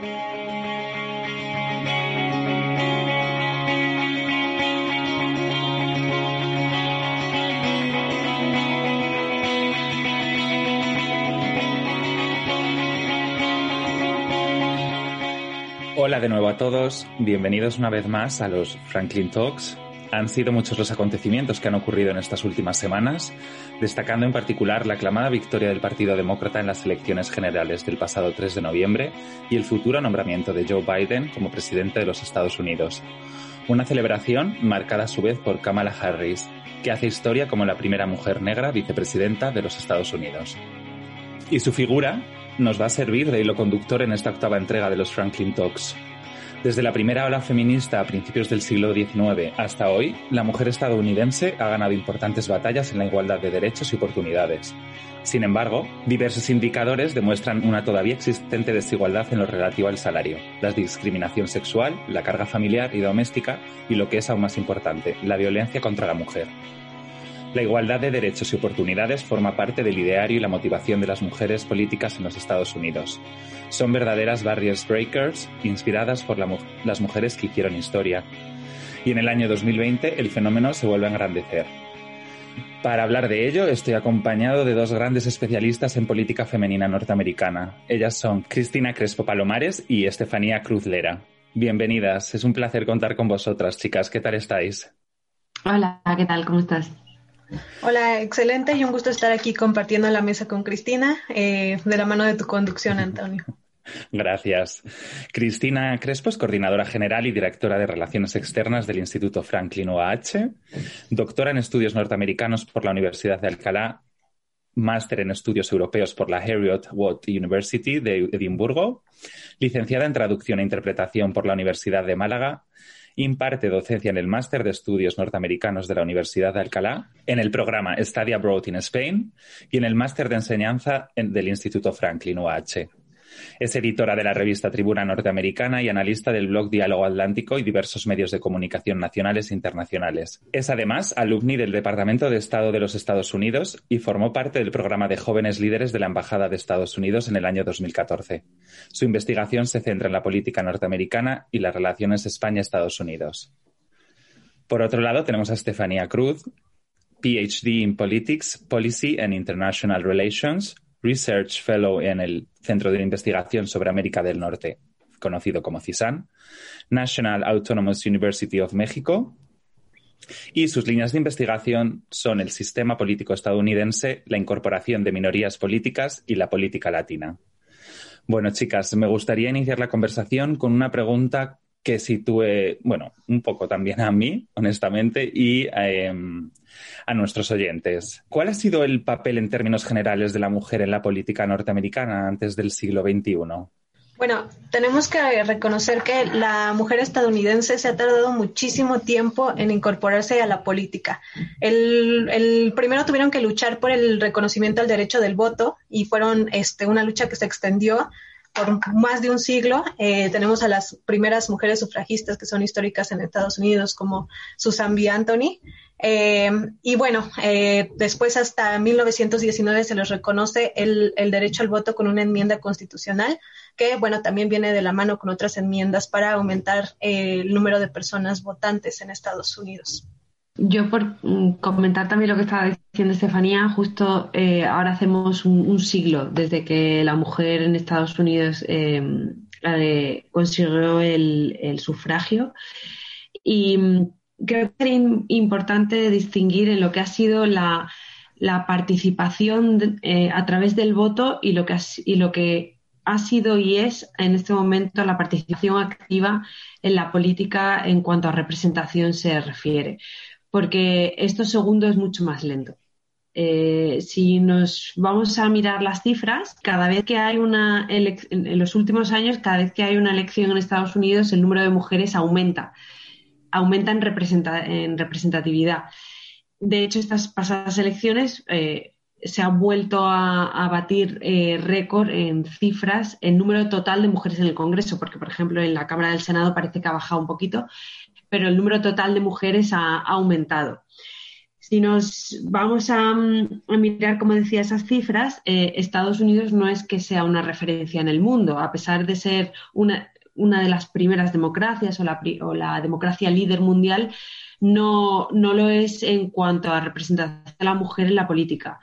Hola de nuevo a todos, bienvenidos una vez más a los Franklin Talks. Han sido muchos los acontecimientos que han ocurrido en estas últimas semanas, destacando en particular la aclamada victoria del Partido Demócrata en las elecciones generales del pasado 3 de noviembre y el futuro nombramiento de Joe Biden como presidente de los Estados Unidos. Una celebración marcada a su vez por Kamala Harris, que hace historia como la primera mujer negra vicepresidenta de los Estados Unidos. Y su figura nos va a servir de hilo conductor en esta octava entrega de los Franklin Talks. Desde la primera ola feminista a principios del siglo XIX hasta hoy, la mujer estadounidense ha ganado importantes batallas en la igualdad de derechos y oportunidades. Sin embargo, diversos indicadores demuestran una todavía existente desigualdad en lo relativo al salario, la discriminación sexual, la carga familiar y doméstica y lo que es aún más importante, la violencia contra la mujer. La igualdad de derechos y oportunidades forma parte del ideario y la motivación de las mujeres políticas en los Estados Unidos. Son verdaderas barriers breakers inspiradas por las mujeres que hicieron historia. Y en el año 2020 el fenómeno se vuelve a engrandecer. Para hablar de ello, estoy acompañado de dos grandes especialistas en política femenina norteamericana. Ellas son Cristina Crespo Palomares y Estefanía Cruz Lera. Bienvenidas, es un placer contar con vosotras, chicas. ¿Qué tal estáis? Hola, ¿qué tal? ¿Cómo estás? Hola, excelente y un gusto estar aquí compartiendo la mesa con Cristina, eh, de la mano de tu conducción, Antonio. Gracias. Cristina Crespo es coordinadora general y directora de Relaciones Externas del Instituto Franklin OAH, doctora en estudios norteamericanos por la Universidad de Alcalá, máster en estudios europeos por la Heriot Watt University de Edimburgo, licenciada en traducción e interpretación por la Universidad de Málaga imparte docencia en el Máster de Estudios Norteamericanos de la Universidad de Alcalá, en el programa Study Abroad in Spain y en el Máster de Enseñanza del Instituto Franklin UH. Es editora de la revista Tribuna Norteamericana y analista del blog Diálogo Atlántico y diversos medios de comunicación nacionales e internacionales. Es además alumni del Departamento de Estado de los Estados Unidos y formó parte del programa de jóvenes líderes de la Embajada de Estados Unidos en el año 2014. Su investigación se centra en la política norteamericana y las relaciones España-Estados Unidos. Por otro lado, tenemos a Estefanía Cruz, PhD in Politics, Policy and International Relations, Research Fellow en el Centro de Investigación sobre América del Norte, conocido como CISAN, National Autonomous University of México, y sus líneas de investigación son el sistema político estadounidense, la incorporación de minorías políticas y la política latina. Bueno, chicas, me gustaría iniciar la conversación con una pregunta que sitúe, bueno, un poco también a mí, honestamente, y em, a nuestros oyentes. ¿Cuál ha sido el papel en términos generales de la mujer en la política norteamericana antes del siglo XXI? Bueno, tenemos que reconocer que la mujer estadounidense se ha tardado muchísimo tiempo en incorporarse a la política. El, primero tuvieron que luchar por el reconocimiento al derecho del voto y fueron este, una lucha que se extendió por más de un siglo. Eh, tenemos a las primeras mujeres sufragistas que son históricas en Estados Unidos, como Susan B. Anthony. Eh, y bueno, eh, después hasta 1919 se les reconoce el, el, derecho al voto con una enmienda constitucional que, bueno, también viene de la mano con otras enmiendas para aumentar el número de personas votantes en Estados Unidos. Yo por mm, comentar también lo que estaba diciendo Estefanía, justo eh, ahora hacemos un, siglo desde que la mujer en Estados Unidos eh, consiguió el, sufragio. Y mm, creo que es importante distinguir en lo que ha sido la, participación eh, a través del voto y lo que ha sido y es en este momento la participación activa en la política en cuanto a representación se refiere porque esto segundo es mucho más lento. Eh, si nos vamos a mirar las cifras, cada vez que hay una en los últimos años, cada vez que hay una elección en Estados Unidos, el número de mujeres aumenta, aumenta en, representatividad. De hecho, estas pasadas elecciones eh, se ha vuelto a, batir eh, récord en cifras, en número total de mujeres en el Congreso, porque, por ejemplo, en la Cámara del Senado parece que ha bajado un poquito, pero el número total de mujeres ha, aumentado. Si nos vamos a, mirar, como decía, esas cifras, eh, Estados Unidos no es que sea una referencia en el mundo, a pesar de ser una, de las primeras democracias o la, o la democracia líder mundial, no, no, lo es en cuanto a representación de la mujer en la política.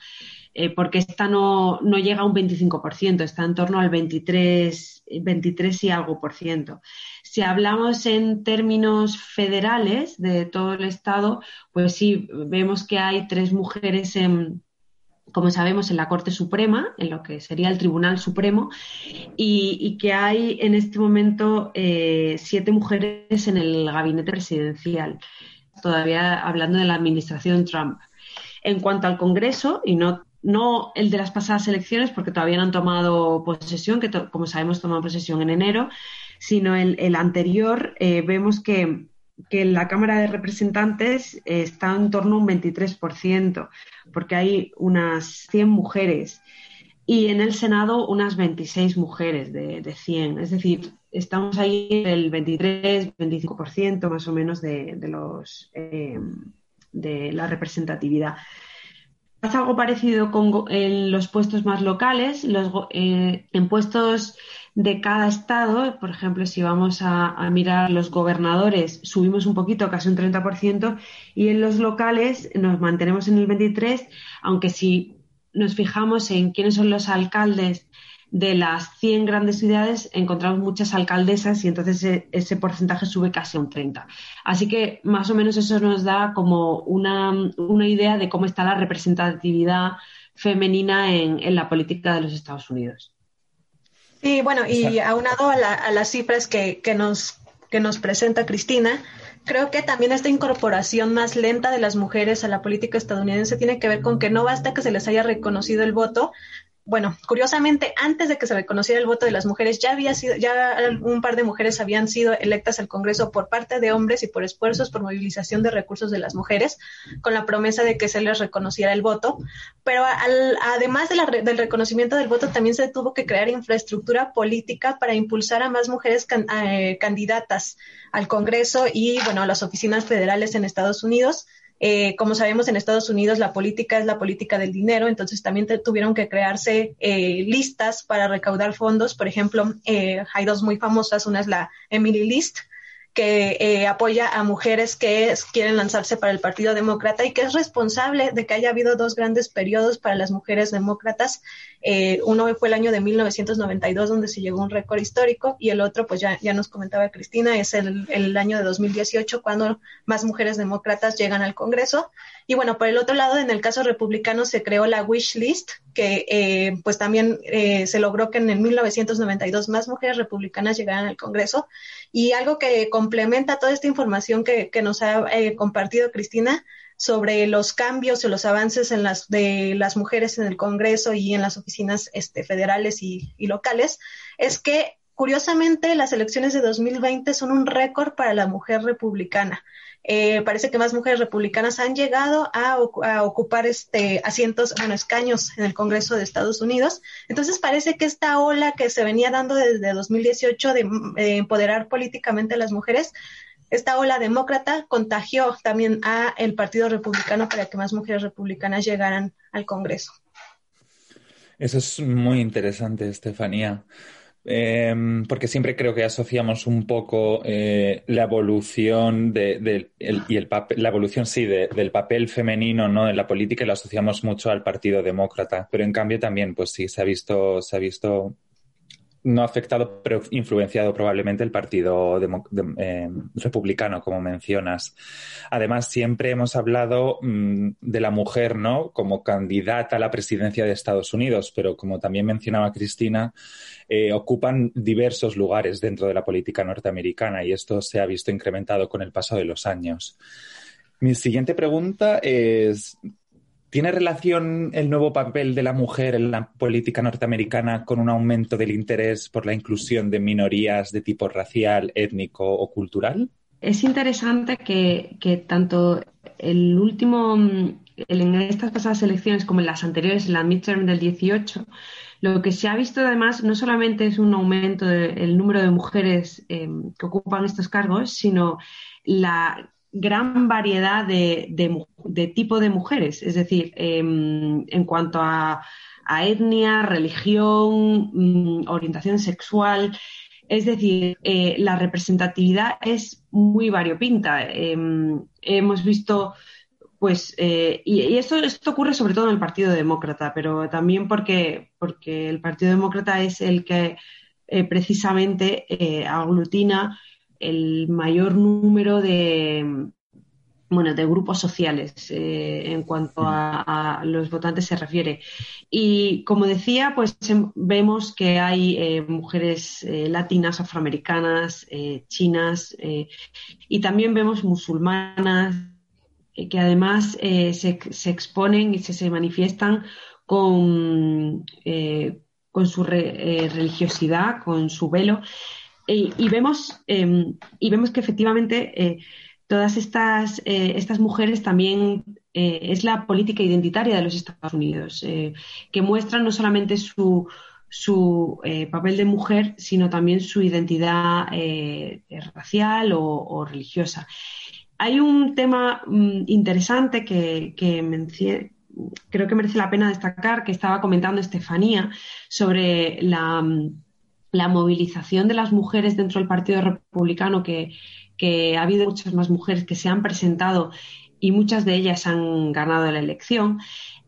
Eh, porque esta no, no, llega a un 25%, está en torno al 23, 23 y algo por ciento. Si hablamos en términos federales de todo el Estado, pues sí, vemos que hay tres mujeres en, como sabemos, en la Corte Suprema, en lo que sería el Tribunal Supremo, y, que hay en este momento eh, siete mujeres en el gabinete presidencial, todavía hablando de la administración Trump. En cuanto al Congreso, y no el de las pasadas elecciones, porque todavía no han tomado posesión, que como sabemos toman posesión en enero, sino el, anterior, eh, vemos que, que, la Cámara de Representantes está en torno a un 23%, porque hay unas 100 mujeres, y en el Senado unas 26 mujeres de, de 100. Es decir, estamos ahí en el 23-25% más o menos de, de los, eh, de la representatividad. Pasa algo parecido con en los puestos más locales, los, eh, en puestos de cada estado, por ejemplo, si vamos a, mirar los gobernadores, subimos un poquito, casi un 30%, y en los locales nos mantenemos en el 23%, aunque si nos fijamos en quiénes son los alcaldes de las 100 grandes ciudades encontramos muchas alcaldesas y entonces ese, porcentaje sube casi a un 30. Así que más o menos eso nos da como una, idea de cómo está la representatividad femenina en, la política de los Estados Unidos. Sí, bueno, y aunado a, a las cifras que, nos, que nos presenta Cristina, creo que también esta incorporación más lenta de las mujeres a la política estadounidense tiene que ver con que no basta que se les haya reconocido el voto, bueno, curiosamente, antes de que se reconociera el voto de las mujeres, ya había sido, ya un par de mujeres habían sido electas al Congreso por parte de hombres y por esfuerzos por movilización de recursos de las mujeres, con la promesa de que se les reconociera el voto. Pero además del reconocimiento del voto, también se tuvo que crear infraestructura política para impulsar a más mujeres eh, candidatas al Congreso y, bueno, a las oficinas federales en Estados Unidos eh, como sabemos, en Estados Unidos la política es la política del dinero, entonces también tuvieron que crearse eh, listas para recaudar fondos. Por ejemplo, eh, hay dos muy famosas, una es la Emily List, que eh, apoya a mujeres que quieren lanzarse para el Partido Demócrata y que es responsable de que haya habido dos grandes periodos para las mujeres demócratas. Eh, uno fue el año de 1992, donde se llegó un récord histórico, y el otro, pues ya, ya nos comentaba Cristina, es el, el año de 2018, cuando más mujeres demócratas llegan al Congreso. Y bueno, por el otro lado, en el caso republicano se creó la Wish List, que eh, pues también eh, se logró que en el 1992 más mujeres republicanas llegaran al Congreso. Y algo que complementa toda esta información que, que nos ha eh, compartido Cristina sobre los cambios y los avances en las, de las mujeres en el Congreso y en las oficinas este, federales y, y locales, es que curiosamente las elecciones de 2020 son un récord para la mujer republicana. Eh, parece que más mujeres republicanas han llegado a, ocupar este asientos, bueno, escaños en el Congreso de Estados Unidos. Entonces parece que esta ola que se venía dando desde 2018 de, empoderar políticamente a las mujeres, esta ola demócrata contagió también a el Partido Republicano para que más mujeres republicanas llegaran al Congreso. Eso es muy interesante, Estefanía. Em, porque siempre creo que asociamos un poco eh, la evolución de, y el la evolución sí del papel femenino ¿no? en la política y lo asociamos mucho al Partido Demócrata, pero en cambio también pues sí se ha visto se ha visto no ha afectado, pero influenciado probablemente el Partido eh, Republicano, como mencionas. Además, siempre hemos hablado mm, de la mujer, ¿no? Como candidata a la presidencia de Estados Unidos, pero como también mencionaba Cristina, eh, ocupan diversos lugares dentro de la política norteamericana y esto se ha visto incrementado con el paso de los años. Mi siguiente pregunta es, ¿Tiene relación el nuevo papel de la mujer en la política norteamericana con un aumento del interés por la inclusión de minorías de tipo racial, étnico o cultural? Es interesante que, tanto el último, en estas pasadas elecciones como en las anteriores, en la midterm del 18, lo que se ha visto además no solamente es un aumento del número de mujeres eh, que ocupan estos cargos, sino la gran variedad de, de, tipo de mujeres, es decir, em, en cuanto a, etnia, religión, mm, orientación sexual. Es decir, eh, la representatividad es muy variopinta. Em, hemos visto, pues, eh, y, esto, esto ocurre sobre todo en el Partido Demócrata, pero también porque, porque el Partido Demócrata es el que eh, precisamente aglutina el mayor número de, bueno, de grupos sociales eh, en cuanto a, los votantes se refiere. Y como decía, pues em, vemos que hay eh, mujeres eh, latinas, afroamericanas, chinas y también vemos musulmanas que además se, se, exponen y se, se manifiestan con, con su religiosidad, con su velo. Y, vemos, em, y vemos que efectivamente eh, todas estas, eh, estas mujeres también eh, es la política identitaria de los Estados Unidos, que muestran no solamente su, su papel de mujer, sino también su identidad racial o, religiosa. Hay un tema mm, interesante que, que creo que merece la pena destacar, que estaba comentando Estefanía, sobre la mm, la movilización de las mujeres dentro del Partido Republicano, que, ha habido muchas más mujeres que se han presentado y muchas de ellas han ganado la elección.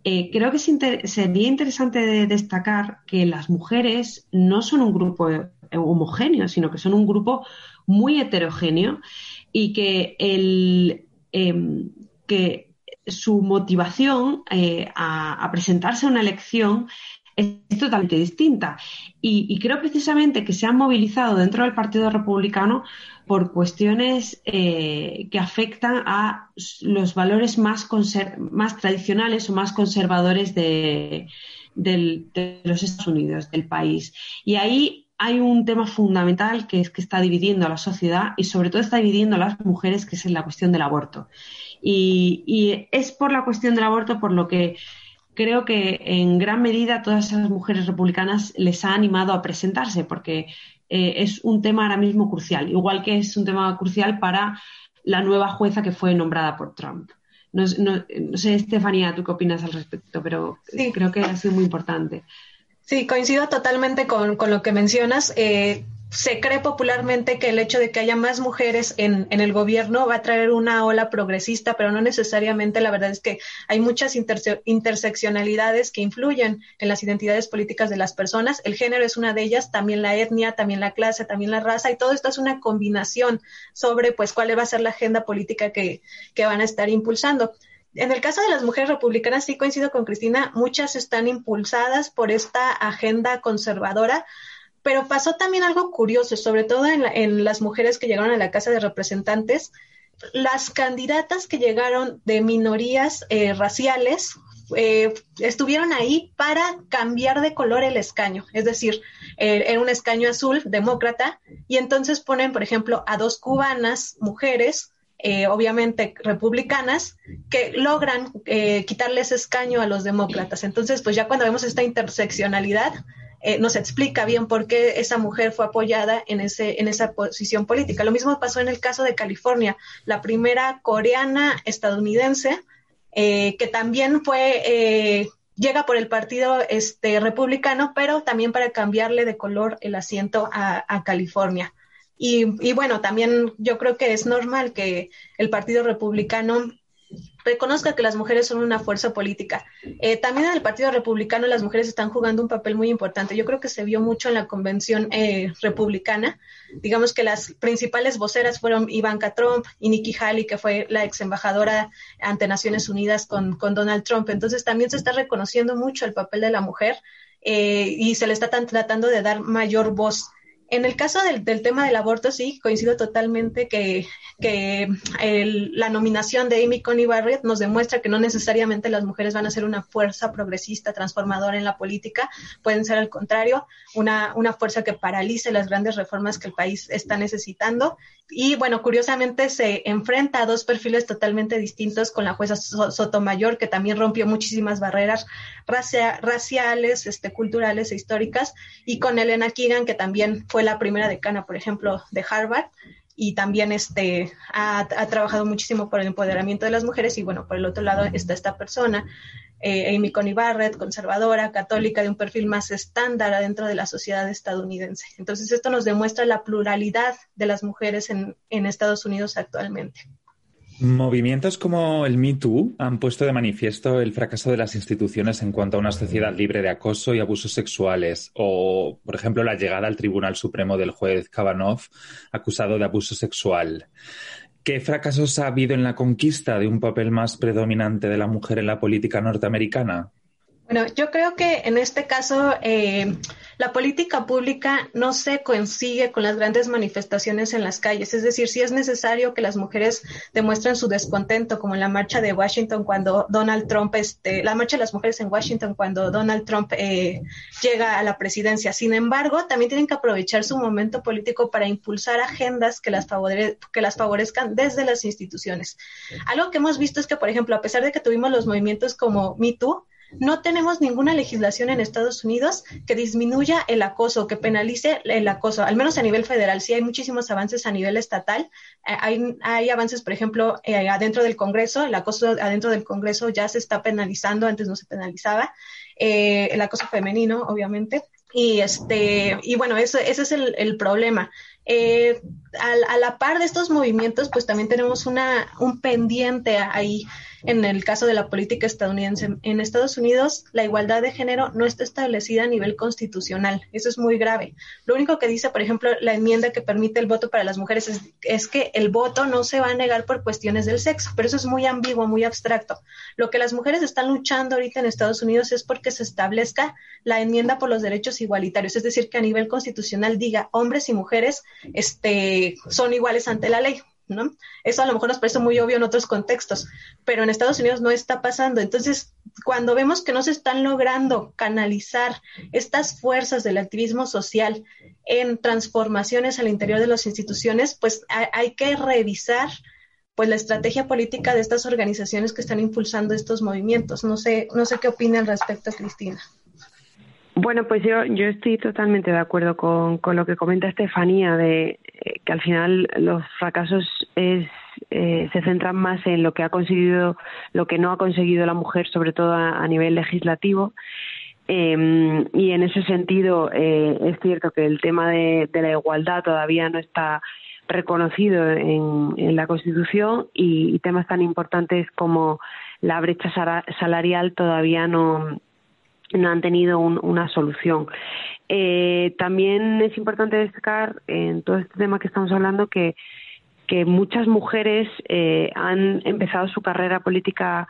Eh, creo que sería interesante destacar que las mujeres no son un grupo homogéneo, sino que son un grupo muy heterogéneo y que, el, em, que su motivación eh, a, presentarse a una elección es totalmente distinta. Y, creo precisamente que se han movilizado dentro del Partido Republicano por cuestiones eh, que afectan a los valores más, más tradicionales o más conservadores de, los Estados Unidos, del país. Y ahí hay un tema fundamental que es que está dividiendo a la sociedad y sobre todo está dividiendo a las mujeres, que es la cuestión del aborto. y es por la cuestión del aborto por lo que creo que en gran medida todas esas mujeres republicanas les ha animado a presentarse porque eh, es un tema ahora mismo crucial, igual que es un tema crucial para la nueva jueza que fue nombrada por Trump. No, sé, Estefanía, tú qué opinas al respecto, pero creo que ha sido muy importante. Sí, coincido totalmente con, lo que mencionas. Eh, se cree popularmente que el hecho de que haya más mujeres en, el gobierno va a traer una ola progresista, pero no necesariamente. La verdad es que hay muchas interseccionalidades que influyen en las identidades políticas de las personas. El género es una de ellas, también la etnia, también la clase, también la raza, y todo esto es una combinación sobre pues cuál va a ser la agenda política que, que van a estar impulsando. En el caso de las mujeres republicanas, sí coincido con Cristina, muchas están impulsadas por esta agenda conservadora, pero pasó también algo curioso, sobre todo en, las mujeres que llegaron a la Casa de Representantes. Las candidatas que llegaron de minorías eh, raciales eh, estuvieron ahí para cambiar de color el escaño, es decir, eh, era un escaño azul, demócrata, y entonces ponen, por ejemplo, a dos cubanas, mujeres, obviamente republicanas, que logran quitarles escaño a los demócratas. Entonces, pues ya cuando vemos esta interseccionalidad, eh, nos explica bien por qué esa mujer fue apoyada en, ese, en esa posición política. Lo mismo pasó en el caso de California, la primera coreana estadounidense, eh, que también fue, eh, llega por el partido este, republicano, pero también para cambiarle de color el asiento a, California. Y, y, bueno, también yo creo que es normal que el Partido Republicano reconozca que las mujeres son una fuerza política. Eh, también en el Partido Republicano las mujeres están jugando un papel muy importante. Yo creo que se vio mucho en la convención eh, republicana. Digamos que las principales voceras fueron Ivanka Trump y Nikki Haley, que fue la ex embajadora ante Naciones Unidas con, Donald Trump. Entonces también se está reconociendo mucho el papel de la mujer eh, y se le está tratando de dar mayor voz. En el caso del, tema del aborto, sí, coincido totalmente que, la nominación de Amy Coney Barrett nos demuestra que no necesariamente las mujeres van a ser una fuerza progresista, transformadora en la política, pueden ser al contrario, una, fuerza que paralice las grandes reformas que el país está necesitando. Y bueno, curiosamente se enfrenta a dos perfiles totalmente distintos con la jueza Sotomayor, que también rompió muchísimas barreras raciales, este, culturales e históricas, y con Elena Keegan, que también fue la primera decana, por ejemplo, de Harvard. y también este, ha, trabajado muchísimo por el empoderamiento de las mujeres y bueno, por el otro lado está esta persona, eh, Amy Coney Barrett, conservadora, católica, de un perfil más estándar dentro de la sociedad estadounidense. Entonces esto nos demuestra la pluralidad de las mujeres en Estados Unidos actualmente. Movimientos como el Me Too han puesto de manifiesto el fracaso de las instituciones en cuanto a una sociedad libre de acoso y abusos sexuales, o, por ejemplo, la llegada al Tribunal Supremo del juez Kavanaugh acusado de abuso sexual. ¿Qué fracasos ha habido en la conquista de un papel más predominante de la mujer en la política norteamericana? Bueno, yo creo que en este caso eh, la política pública no se consigue con las grandes manifestaciones en las calles. Es decir, si es necesario que las mujeres demuestren su descontento, como en la marcha de Washington cuando Donald Trump, este, la marcha de las mujeres en Washington cuando Donald Trump eh, llega a la presidencia. Sin embargo, también tienen que aprovechar su momento político para impulsar agendas que las, que las favorezcan desde las instituciones. Algo que hemos visto es que, por ejemplo, a pesar de que tuvimos los movimientos como Me Too, no tenemos ninguna legislación en Estados Unidos que disminuya el acoso, que penalice el acoso, al menos a nivel federal. Sí hay muchísimos avances a nivel estatal. Eh, hay, avances, por ejemplo, eh, adentro del Congreso. El acoso adentro del Congreso ya se está penalizando, antes no se penalizaba. Eh, el acoso femenino, obviamente. Y este, y bueno, eso, ese es el, problema. a, la par de estos movimientos, pues también tenemos una, un pendiente ahí en el caso de la política estadounidense. En Estados Unidos, la igualdad de género no está establecida a nivel constitucional. Eso es muy grave. Lo único que dice, por ejemplo, la enmienda que permite el voto para las mujeres es, que el voto no se va a negar por cuestiones del sexo, pero eso es muy ambiguo, muy abstracto. Lo que las mujeres están luchando ahorita en Estados Unidos es porque se establezca la enmienda por los derechos igualitarios, es decir, que a nivel constitucional diga hombres y mujeres este, son iguales ante la ley. ¿No? Eso a lo mejor nos parece muy obvio en otros contextos, pero en Estados Unidos no está pasando. Entonces, cuando vemos que no se están logrando canalizar estas fuerzas del activismo social en transformaciones al interior de las instituciones, pues hay, que revisar pues la estrategia política de estas organizaciones que están impulsando estos movimientos. No sé, no sé qué opina al respecto, Cristina. Bueno, pues yo, yo estoy totalmente de acuerdo con, con lo que comenta Estefanía, de eh, que al final los fracasos es, eh, se centran más en lo que ha conseguido, lo que no ha conseguido la mujer, sobre todo a, nivel legislativo. Em, y en ese sentido eh, es cierto que el tema de, la igualdad todavía no está reconocido en, en la Constitución y temas tan importantes como la brecha salarial todavía no no han tenido una solución. Eh, también es importante destacar en todo este tema que estamos hablando que, que muchas mujeres eh, han empezado su carrera política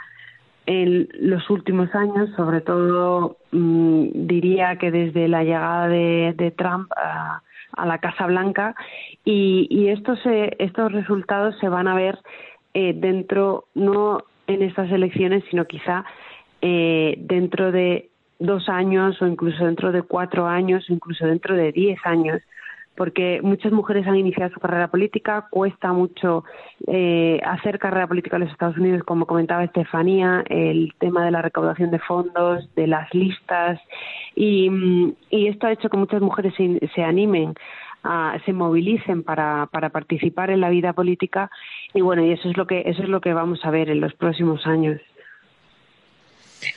en los últimos años, sobre todo mm, diría que desde la llegada de, Trump a, la Casa Blanca y, estos, estos resultados se van a ver eh, dentro, no en estas elecciones, sino quizá dentro de dos años o incluso dentro de cuatro años o incluso dentro de diez años porque muchas mujeres han iniciado su carrera política, cuesta mucho eh, hacer carrera política en los Estados Unidos, como comentaba Estefanía, el tema de la recaudación de fondos, de las listas, y, esto ha hecho que muchas mujeres se, animen, se movilicen para, para participar en la vida política, y bueno, y eso es lo que eso es lo que vamos a ver en los próximos años.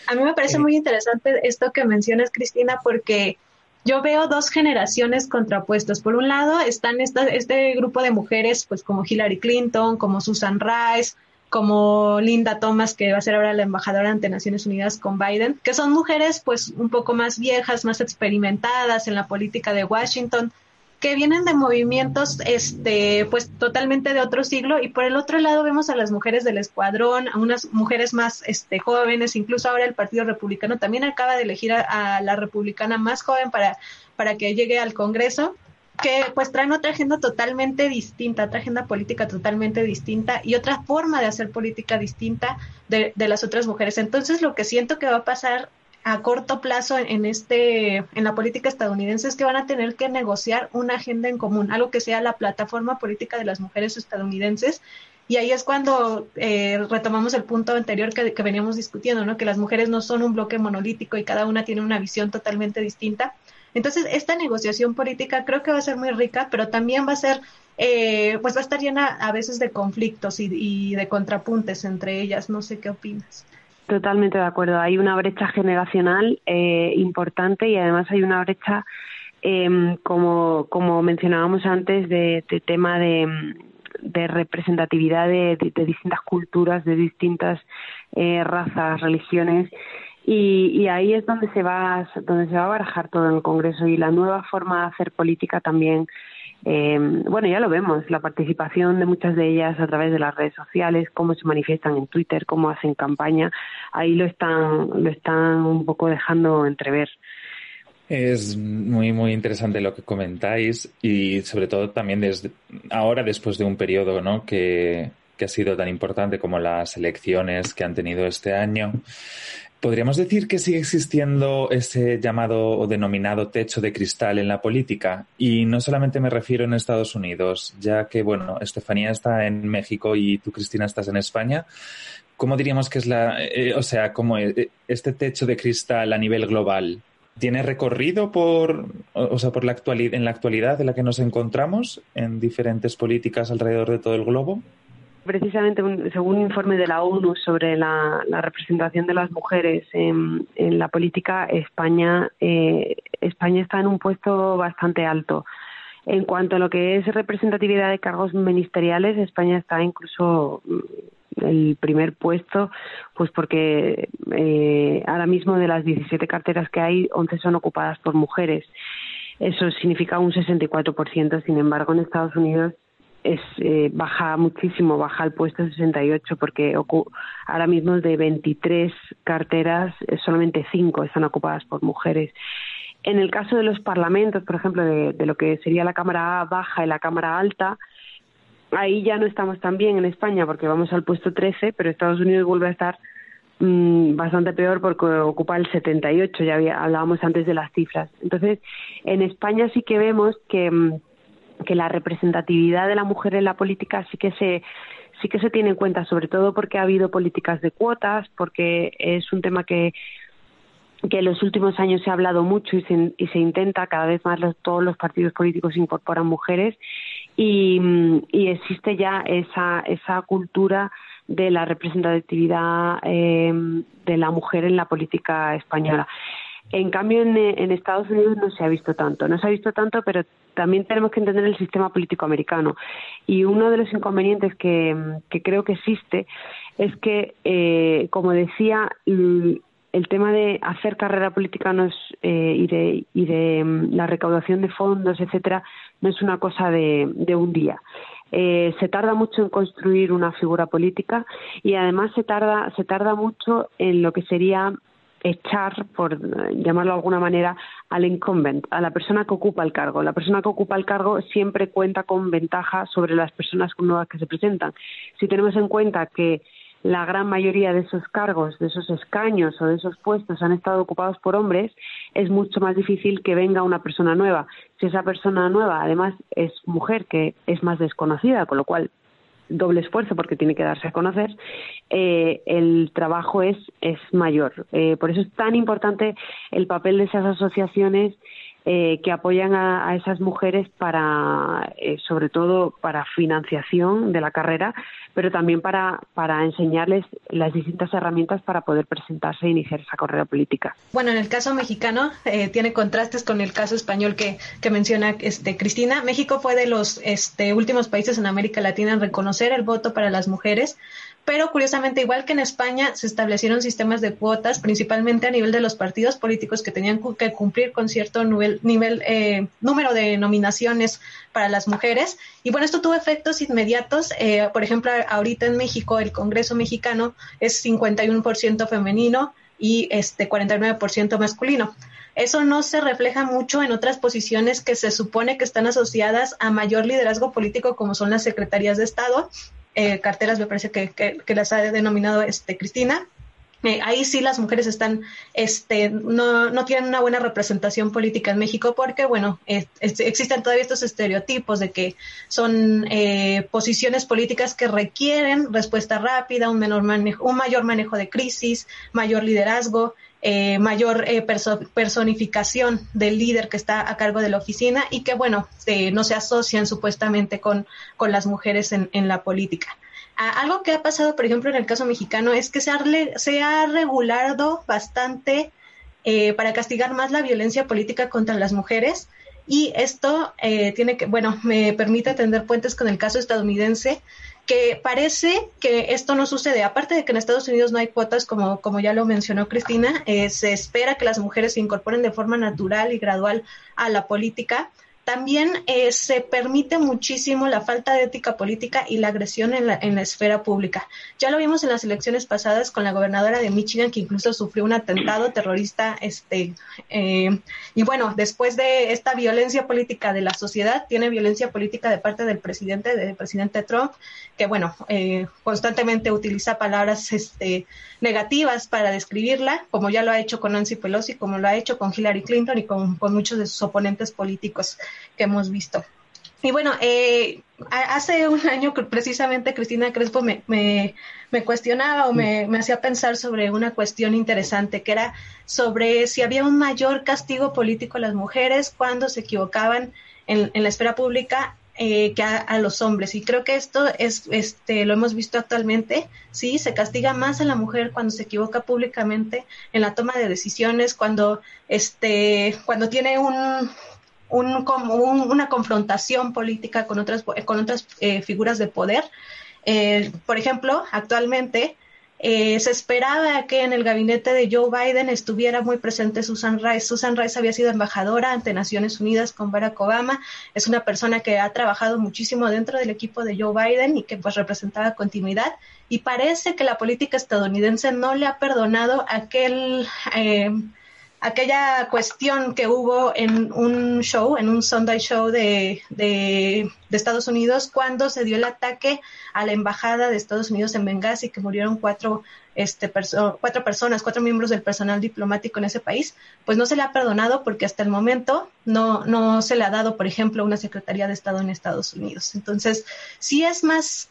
A mí me parece muy interesante esto que mencionas, Cristina, porque yo veo dos generaciones contrapuestas. Por un lado están este grupo de mujeres, pues como Hillary Clinton, como Susan Rice, como Linda Thomas, que va a ser ahora la embajadora ante Naciones Unidas con Biden, que son mujeres pues un poco más viejas, más experimentadas en la política de Washington, que vienen de movimientos este pues totalmente de otro siglo y por el otro lado vemos a las mujeres del escuadrón, a unas mujeres más este jóvenes, incluso ahora el Partido Republicano también acaba de elegir a, la republicana más joven para para que llegue al Congreso que pues traen otra agenda totalmente distinta, otra agenda política totalmente distinta y otra forma de hacer política distinta de, de las otras mujeres. Entonces lo que siento que va a pasar a corto plazo en este en la política estadounidense es que van a tener que negociar una agenda en común, algo que sea la plataforma política de las mujeres estadounidenses. Y ahí es cuando eh, retomamos el punto anterior que, veníamos discutiendo, ¿no? que las mujeres no son un bloque monolítico y cada una tiene una visión totalmente distinta. Entonces, esta negociación política creo que va a ser muy rica, pero también va a ser, eh, pues va a estar llena a veces de conflictos y, de contrapuntes entre ellas. No sé qué opinas. Totalmente de acuerdo. Hay una brecha generacional eh, importante y además hay una brecha, em, como, como mencionábamos antes, de, tema de, representatividad de, distintas culturas, de distintas eh, razas, religiones y, ahí es donde se va donde se va a barajar todo en el Congreso y la nueva forma de hacer política también eh, bueno ya lo vemos la participación de muchas de ellas a través de las redes sociales cómo se manifiestan en Twitter cómo hacen campaña ahí lo están lo están un poco dejando entrever es muy, muy interesante lo que comentáis y sobre todo también desde ahora, después de un periodo ¿no? que, que ha sido tan importante como las elecciones que han tenido este año. ¿Podríamos decir que sigue existiendo ese llamado o denominado techo de cristal en la política? Y no solamente me refiero en Estados Unidos, ya que, bueno, Estefanía está en México y tú, Cristina, estás en España. ¿Cómo diríamos que es la, eh, o sea, cómo eh, este techo de cristal a nivel global tiene recorrido por, o sea, por la actualidad, en la actualidad en la que nos encontramos en diferentes políticas alrededor de todo el globo? Precisamente según un informe de la ONU sobre la, representación de las mujeres en, la política, España, eh, España está en un puesto bastante alto. En cuanto a lo que es representatividad de cargos ministeriales, España está incluso mm, el primer puesto, pues porque eh, ahora mismo de las 17 carteras que hay, 11 son ocupadas por mujeres. Eso significa un 64%. Sin embargo, en Estados Unidos es eh, baja muchísimo, baja al puesto 68 porque ahora mismo de 23 carteras eh, solamente 5 están ocupadas por mujeres. En el caso de los parlamentos, por ejemplo, de, lo que sería la Cámara Baja y la Cámara Alta, ahí ya no estamos tan bien en España porque vamos al puesto 13, pero Estados Unidos vuelve a estar mm, bastante peor porque ocupa el 78, ya hablábamos antes de las cifras. Entonces, en España sí que vemos que mm, que la representatividad de la mujer en la política sí que se sí que se tiene en cuenta, sobre todo porque ha habido políticas de cuotas, porque es un tema que que en los últimos años se ha hablado mucho y se, y se intenta cada vez más todos los partidos políticos incorporan mujeres y, existe ya esa esa cultura de la representatividad eh, de la mujer en la política española. En cambio, en, Estados Unidos no se ha visto tanto. No se ha visto tanto, pero también tenemos que entender el sistema político americano. Y uno de los inconvenientes que, creo que existe es que, eh, como decía, el tema de hacer carrera política no eh, y de, y de mm, la recaudación de fondos, etcétera, no es una cosa de, un día. Eh, se tarda mucho en construir una figura política y además se tarda se tarda mucho en lo que sería echar, por llamarlo de alguna manera, al incumbent, a la persona que ocupa el cargo. La persona que ocupa el cargo siempre cuenta con ventaja sobre las personas nuevas que se presentan. Si tenemos en cuenta que la gran mayoría de esos cargos, de esos escaños o de esos puestos han estado ocupados por hombres, es mucho más difícil que venga una persona nueva. Si esa persona nueva además es mujer, que es más desconocida, con lo cual doble esfuerzo porque tiene que darse a conocer, eh, el trabajo es, es mayor. Eh, por eso es tan importante el papel de esas asociaciones eh, que apoyan a, esas mujeres para, eh, sobre todo para financiación de la carrera, pero también para, para enseñarles las distintas herramientas para poder presentarse e iniciar esa carrera política. Bueno, en el caso mexicano eh, tiene contrastes con el caso español que, que menciona este, Cristina. México fue de los este, últimos países en América Latina en reconocer el voto para las mujeres pero curiosamente, igual que en España, se establecieron sistemas de cuotas, principalmente a nivel de los partidos políticos que tenían que cumplir con cierto nivel, eh, número de nominaciones para las mujeres. Y bueno, esto tuvo efectos inmediatos. Eh, por ejemplo, ahorita en México, el Congreso mexicano es 51% femenino y este 49% masculino. Eso no se refleja mucho en otras posiciones que se supone que están asociadas a mayor liderazgo político, como son las secretarías de Estado eh, carteras, me parece que, que, las ha denominado este, Cristina. Eh, ahí sí las mujeres están, este, no, no tienen una buena representación política en México porque, bueno, existen todavía estos estereotipos de que son eh, posiciones políticas que requieren respuesta rápida, un, menor manejo, un mayor manejo de crisis, mayor liderazgo, eh, mayor eh, personificación del líder que está a cargo de la oficina y que, bueno, no se asocian supuestamente con, con las mujeres en, en la política. algo que ha pasado, por ejemplo, en el caso mexicano es que se ha, se ha regulado bastante eh, para castigar más la violencia política contra las mujeres. Y esto tiene que, bueno, me permite tender puentes con el caso estadounidense, que parece que esto no sucede. Aparte de que en Estados Unidos no hay cuotas, como, como ya lo mencionó Cristina, eh, se espera que las mujeres se incorporen de forma natural y gradual a la política también eh, se permite muchísimo la falta de ética política y la agresión en la, en la esfera pública. Ya lo vimos en las elecciones pasadas con la gobernadora de Michigan, que incluso sufrió un atentado terrorista. Este, eh, y bueno, después de esta violencia política de la sociedad, tiene violencia política de parte del presidente, del presidente Trump, que bueno, eh, constantemente utiliza palabras este, negativas para describirla, como ya lo ha hecho con Nancy Pelosi, como lo ha hecho con Hillary Clinton y con, con muchos de sus oponentes políticos que hemos visto. Y bueno, eh, hace un año precisamente Cristina Crespo me, me, cuestionaba o me, me, hacía pensar sobre una cuestión interesante, que era sobre si había un mayor castigo político a las mujeres cuando se equivocaban en, en la esfera pública eh, que a, los hombres. Y creo que esto es, este, lo hemos visto actualmente, sí, se castiga más a la mujer cuando se equivoca públicamente en la toma de decisiones, cuando, este, cuando tiene un, una confrontación política con otras, con otras eh, figuras de poder. Eh, por ejemplo, actualmente eh, se esperaba que en el gabinete de Joe Biden estuviera muy presente Susan Rice. Susan Rice había sido embajadora ante Naciones Unidas con Barack Obama. Es una persona que ha trabajado muchísimo dentro del equipo de Joe Biden y que pues representaba continuidad. Y parece que la política estadounidense no le ha perdonado aquel aquella cuestión que hubo en un show, en un Sunday show de, de, Estados Unidos, cuando se dio el ataque a la embajada de Estados Unidos en Benghazi, que murieron cuatro, este, cuatro personas, cuatro miembros del personal diplomático en ese país, pues no se le ha perdonado porque hasta el momento no, no se le ha dado, por ejemplo, una Secretaría de Estado en Estados Unidos. Entonces, sí es más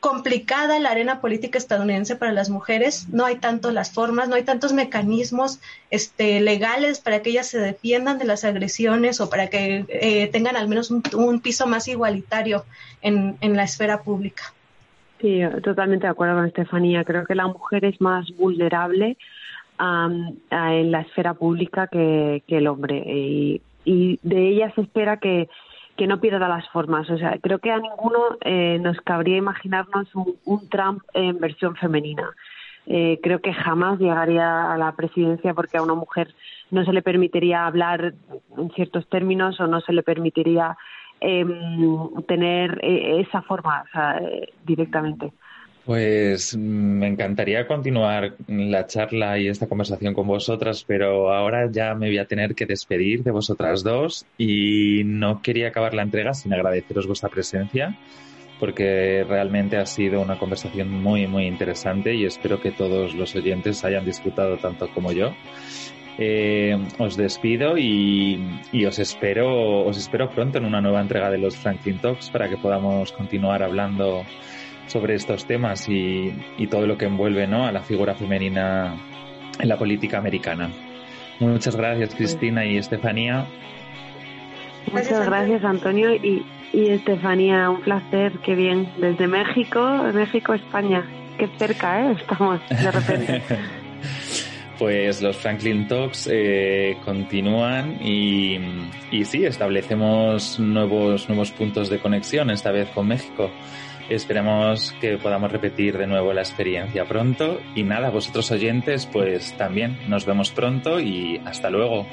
complicada la arena política estadounidense para las mujeres. No hay tanto las formas, no hay tantos mecanismos este, legales para que ellas se defiendan de las agresiones o para que eh, tengan al menos un, piso más igualitario en, la esfera pública. Sí, totalmente de acuerdo con Estefanía. Creo que la mujer es más vulnerable en la esfera pública que, que el hombre y, y de ella se espera que que no pierda las formas. O sea, creo que a ninguno eh, nos cabría imaginarnos un, Trump en versión femenina. Eh, creo que jamás llegaría a la presidencia porque a una mujer no se le permitiría hablar en ciertos términos o no se le permitiría em, tener eh, esa forma directamente. Pues me encantaría continuar la charla y esta conversación con vosotras, pero ahora ya me voy a tener que despedir de vosotras dos y no quería acabar la entrega sin agradeceros vuestra presencia porque realmente ha sido una conversación muy, muy interesante y espero que todos los oyentes hayan disfrutado tanto como yo. Eh, os despido y, y, os espero, os espero pronto en una nueva entrega de los Franklin Talks para que podamos continuar hablando sobre estos temas y, todo lo que envuelve ¿no? a la figura femenina en la política americana. Muchas gracias Cristina y Estefanía. Muchas gracias Antonio y, Estefanía, un placer, qué bien. Desde México, México, España. Qué cerca, ¿eh? Estamos de repente. pues los Franklin Talks eh, continúan y, y sí, establecemos nuevos, nuevos puntos de conexión, esta vez con México. Esperemos que podamos repetir de nuevo la experiencia pronto. Y nada, vosotros oyentes, pues también nos vemos pronto y hasta luego.